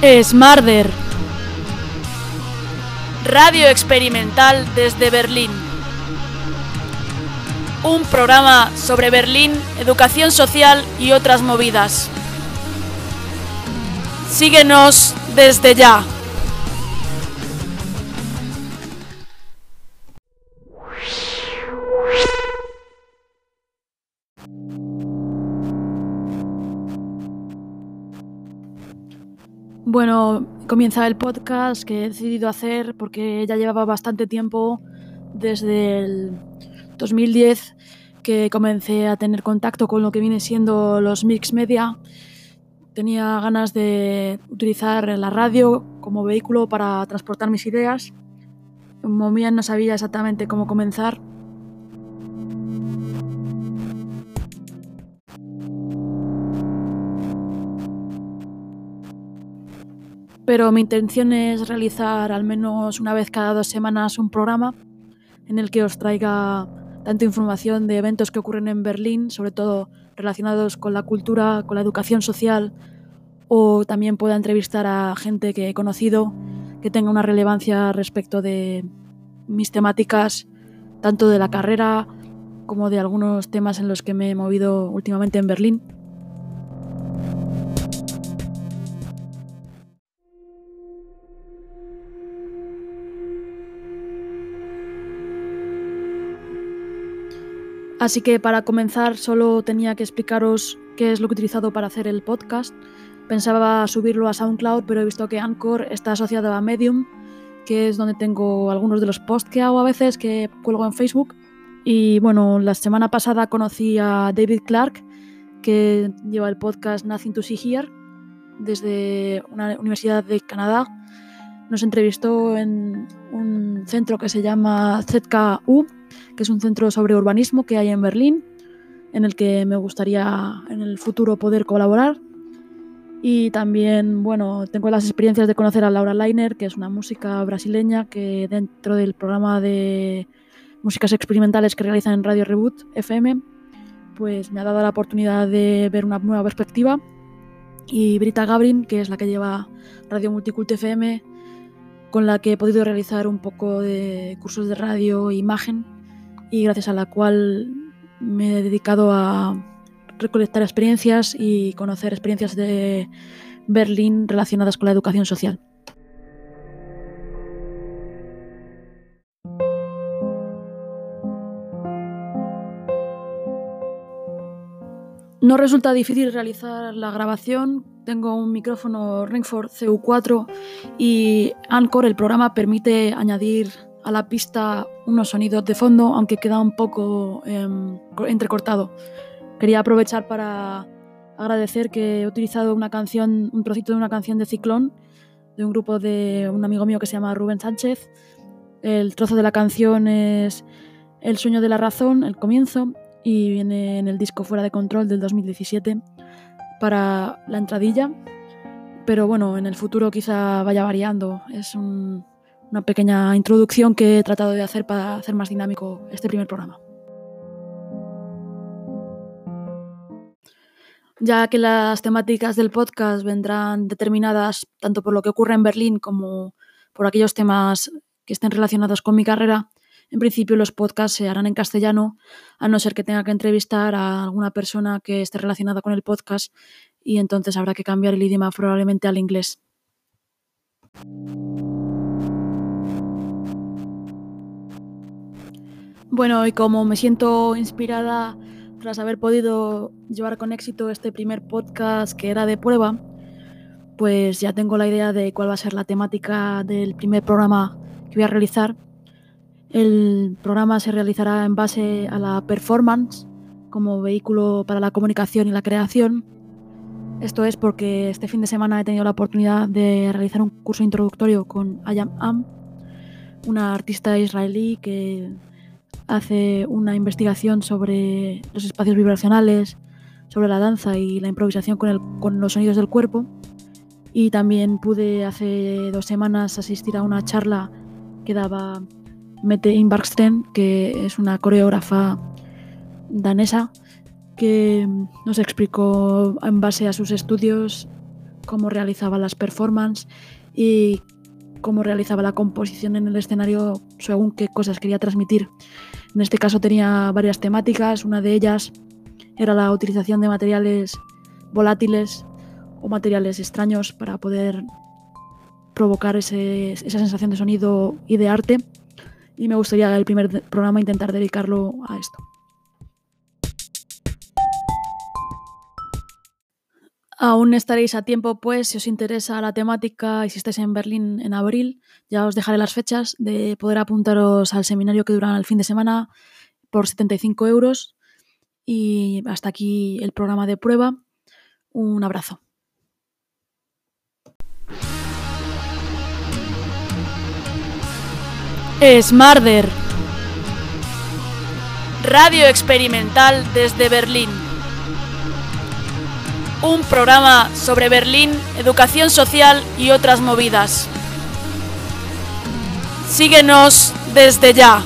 Smarter. Radio experimental desde Berlín. Un programa sobre Berlín, educación social y otras movidas. Síguenos desde ya. Bueno, comienza el podcast que he decidido hacer porque ya llevaba bastante tiempo desde el 2010 que comencé a tener contacto con lo que viene siendo los mix media. Tenía ganas de utilizar la radio como vehículo para transportar mis ideas. Bien no sabía exactamente cómo comenzar, pero mi intención es realizar al menos una vez cada dos semanas un programa en el que os traiga tanto información de eventos que ocurren en Berlín, sobre todo relacionados con la cultura, con la educación social, o también pueda entrevistar a gente que he conocido que tenga una relevancia respecto de mis temáticas, tanto de la carrera como de algunos temas en los que me he movido últimamente en Berlín. Así que para comenzar solo tenía que explicaros qué es lo que he utilizado para hacer el podcast. Pensaba subirlo a SoundCloud, pero he visto que Anchor está asociado a Medium, que es donde tengo algunos de los posts que hago a veces, que cuelgo en Facebook. Y bueno, la semana pasada conocí a David Clark, que lleva el podcast Nothing to See Here, desde una universidad de Canadá. Nos entrevistó en un centro que se llama ZKU, que es un centro sobre urbanismo que hay en Berlín, en el que me gustaría en el futuro poder colaborar. Y también, bueno, tengo las experiencias de conocer a Laura Leiner, que es una música brasileña que dentro del programa de músicas experimentales que realizan en Radio Reboot FM, pues me ha dado la oportunidad de ver una nueva perspectiva. Y Brita Gabrin, que es la que lleva Radio Multicult FM, con la que he podido realizar un poco de cursos de radio e imagen y gracias a la cual me he dedicado a recolectar experiencias y conocer experiencias de Berlín relacionadas con la educación social. No resulta difícil realizar la grabación. Tengo un micrófono Ringford CU4 y Anchor, el programa, permite añadir a la pista unos sonidos de fondo, aunque queda un poco em, entrecortado. Quería aprovechar para agradecer que he utilizado una canción, un trocito de una canción de Ciclón, de un grupo de un amigo mío que se llama Rubén Sánchez. El trozo de la canción es El sueño de la razón, el comienzo, y viene en el disco Fuera de Control del 2017 para la entradilla. Pero bueno, en el futuro quizá vaya variando. Es un, una pequeña introducción que he tratado de hacer para hacer más dinámico este primer programa. Ya que las temáticas del podcast vendrán determinadas tanto por lo que ocurre en Berlín como por aquellos temas que estén relacionados con mi carrera, en principio los podcasts se harán en castellano, a no ser que tenga que entrevistar a alguna persona que esté relacionada con el podcast y entonces habrá que cambiar el idioma probablemente al inglés. Bueno, y como me siento inspirada tras haber podido llevar con éxito este primer podcast que era de prueba, pues ya tengo la idea de cuál va a ser la temática del primer programa que voy a realizar. El programa se realizará en base a la performance como vehículo para la comunicación y la creación. Esto es porque este fin de semana he tenido la oportunidad de realizar un curso introductorio con Ayam Am, una artista israelí que hace una investigación sobre los espacios vibracionales, sobre la danza y la improvisación con, los sonidos del cuerpo. Y también pude hace dos semanas asistir a una charla que daba Mette Inbarksten, que es una coreógrafa danesa, que nos explicó en base a sus estudios cómo realizaba las performances y cómo realizaba la composición en el escenario según qué cosas quería transmitir. En este caso tenía varias temáticas, una de ellas era la utilización de materiales volátiles o materiales extraños para poder provocar esa sensación de sonido y de arte. Y me gustaría el primer programa intentar dedicarlo a esto. Aún estaréis a tiempo, pues, si os interesa la temática y si estáis en Berlín en abril, ya os dejaré las fechas de poder apuntaros al seminario que dura el fin de semana por 75 euros. Y hasta aquí el programa de prueba. Un abrazo. Smarder. Radio experimental desde Berlín un programa sobre Berlín, educación social y otras movidas. Síguenos desde ya.